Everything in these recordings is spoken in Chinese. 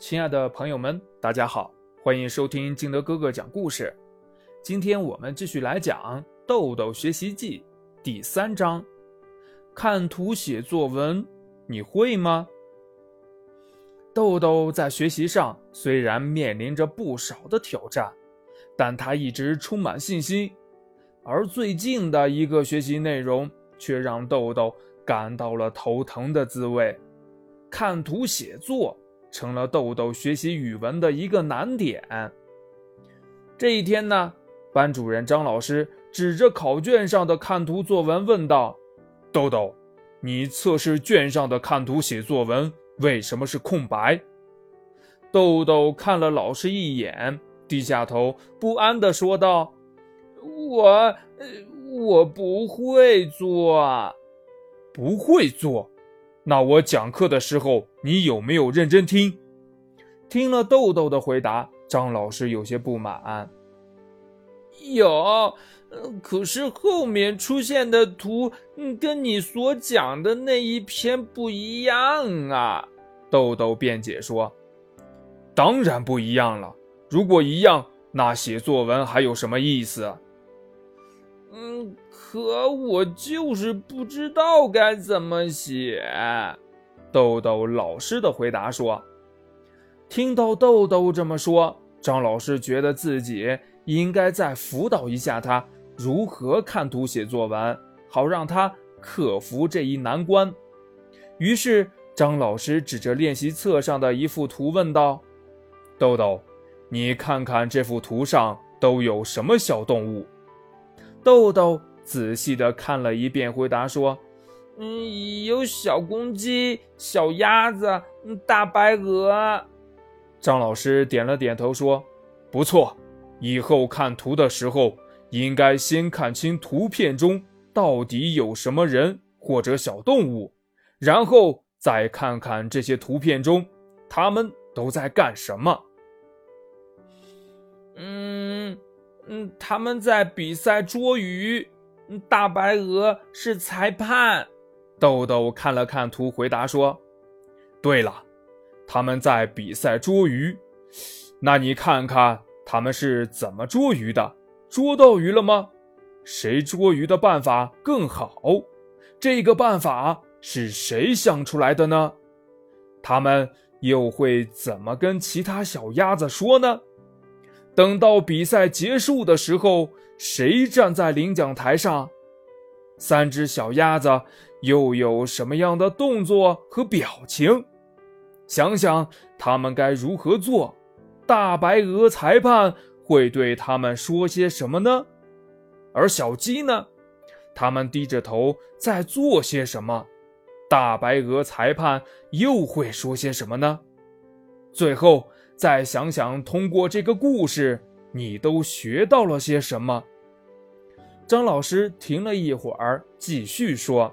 亲爱的朋友们，大家好，欢迎收听金德哥哥讲故事。今天我们继续来讲《豆豆学习记》第三章：看图写作文，你会吗？豆豆在学习上虽然面临着不少的挑战，但他一直充满信心。而最近的一个学习内容却让豆豆感到了头疼的滋味。看图写作成了豆豆学习语文的一个难点。这一天呢，班主任张老师指着考卷上的看图作文问道：“豆豆，你测试卷上的看图写作文为什么是空白？”豆豆看了老师一眼，低下头，不安地说道：“我，我不会做，不会做。”那我讲课的时候，你有没有认真听？听了豆豆的回答，张老师有些不满。有，可是后面出现的图跟你所讲的那一篇不一样啊！豆豆辩解说：“当然不一样了，如果一样，那写作文还有什么意思？”嗯。可我就是不知道该怎么写。豆豆老实的回答说：“听到豆豆这么说，张老师觉得自己应该再辅导一下他如何看图写作文，好让他克服这一难关。”于是，张老师指着练习册上的一幅图问道：“豆豆，你看看这幅图上都有什么小动物？”豆豆。仔细的看了一遍，回答说：“嗯，有小公鸡、小鸭子、大白鹅。”张老师点了点头说：“不错，以后看图的时候，应该先看清图片中到底有什么人或者小动物，然后再看看这些图片中他们都在干什么。”嗯嗯，他们在比赛捉鱼。大白鹅是裁判。豆豆看了看图，回答说：“对了，他们在比赛捉鱼。那你看看他们是怎么捉鱼的？捉到鱼了吗？谁捉鱼的办法更好？这个办法是谁想出来的呢？他们又会怎么跟其他小鸭子说呢？等到比赛结束的时候。”谁站在领奖台上？三只小鸭子又有什么样的动作和表情？想想他们该如何做？大白鹅裁判会对他们说些什么呢？而小鸡呢？他们低着头在做些什么？大白鹅裁判又会说些什么呢？最后再想想，通过这个故事，你都学到了些什么？张老师停了一会儿，继续说：“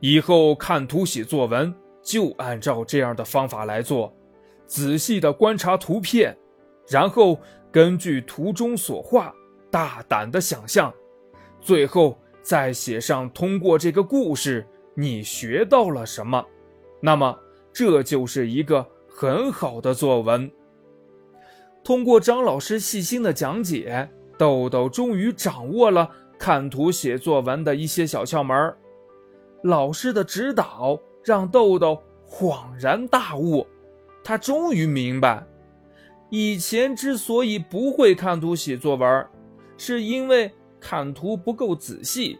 以后看图写作文，就按照这样的方法来做，仔细的观察图片，然后根据图中所画，大胆的想象，最后再写上通过这个故事你学到了什么。那么，这就是一个很好的作文。通过张老师细心的讲解。”豆豆终于掌握了看图写作文的一些小窍门老师的指导让豆豆恍然大悟，他终于明白，以前之所以不会看图写作文，是因为看图不够仔细，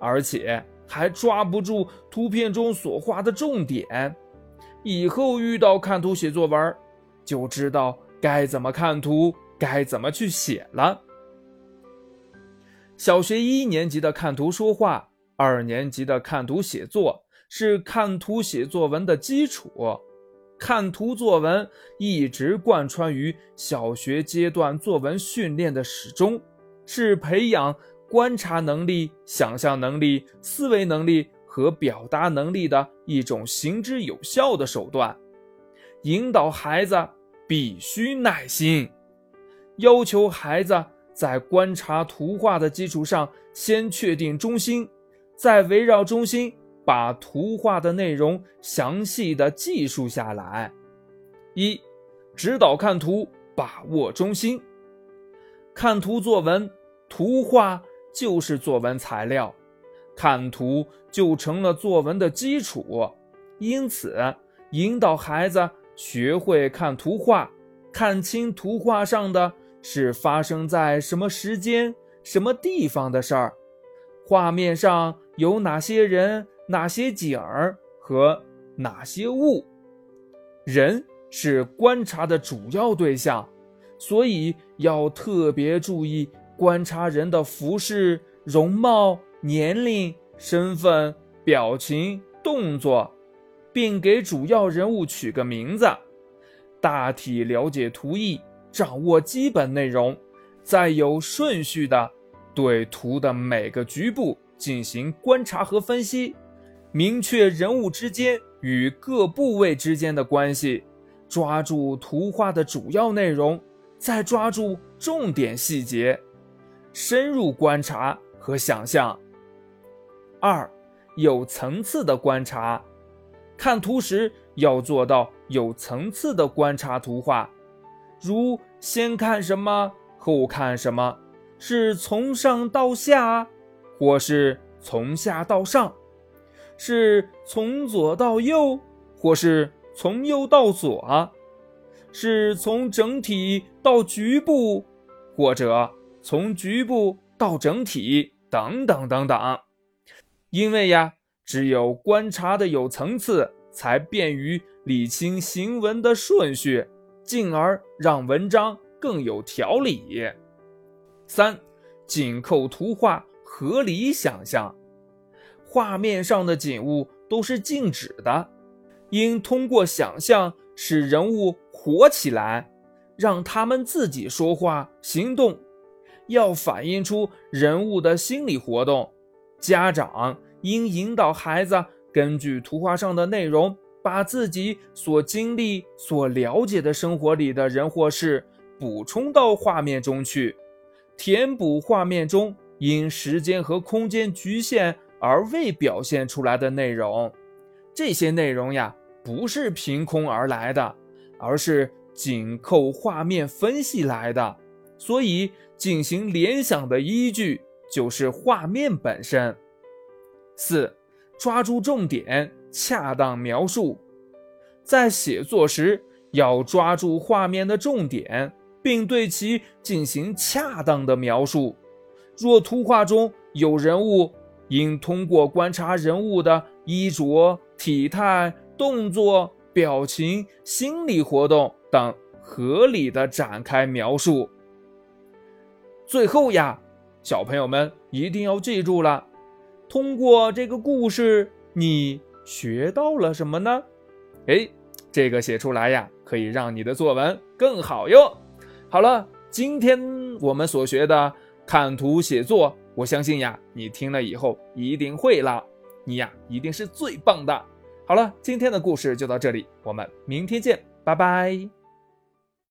而且还抓不住图片中所画的重点。以后遇到看图写作文，就知道该怎么看图，该怎么去写了。小学一年级的看图说话，二年级的看图写作是看图写作文的基础。看图作文一直贯穿于小学阶段作文训练的始终，是培养观察能力、想象能力、思维能力和表达能力的一种行之有效的手段。引导孩子必须耐心，要求孩子。在观察图画的基础上，先确定中心，再围绕中心把图画的内容详细的记述下来。一、指导看图，把握中心。看图作文，图画就是作文材料，看图就成了作文的基础。因此，引导孩子学会看图画，看清图画上的是发生在什么时间、什么地方的事儿，画面上有哪些人、哪些景儿和哪些物。人是观察的主要对象。所以要特别注意观察人的服饰、容貌、年龄、身份、表情、动作，并给主要人物取个名字，大体了解图意，掌握基本内容，再有顺序的对图的每个局部进行观察和分析，明确人物之间与各部位之间的关系，抓住图画的主要内容。再抓住重点细节，深入观察和想象。二，有层次的观察，看图时要做到有层次的观察图画，如先看什么，后看什么，是从上到下，或是从下到上，是从左到右，或是从右到左。是从整体到局部，或者从局部到整体，等等等等。因为呀，只有观察的有层次，才便于理清行文的顺序，进而让文章更有条理。三，紧扣图画，合理想象。画面上的景物都是静止的，应通过想象使人物。活起来，让他们自己说话、行动，要反映出人物的心理活动。家长应引导孩子根据图画上的内容，把自己所经历、所了解的生活里的人或事补充到画面中去，填补画面中因时间和空间局限而未表现出来的内容。这些内容呀，不是凭空而来的。而是紧扣画面分析来的，所以进行联想的依据就是画面本身。四，抓住重点，恰当描述。在写作时要抓住画面的重点，并对其进行恰当的描述。若图画中有人物，应通过观察人物的衣着、体态、动作。表情、心理活动等合理的展开描述。最后呀，小朋友们一定要记住了，通过这个故事，你学到了什么呢？哎，这个写出来呀，可以让你的作文更好哟。好了，今天我们所学的看图写作，我相信呀，你听了以后一定会了，你呀，一定是最棒的。好了，今天的故事就到这里，我们明天见，拜拜。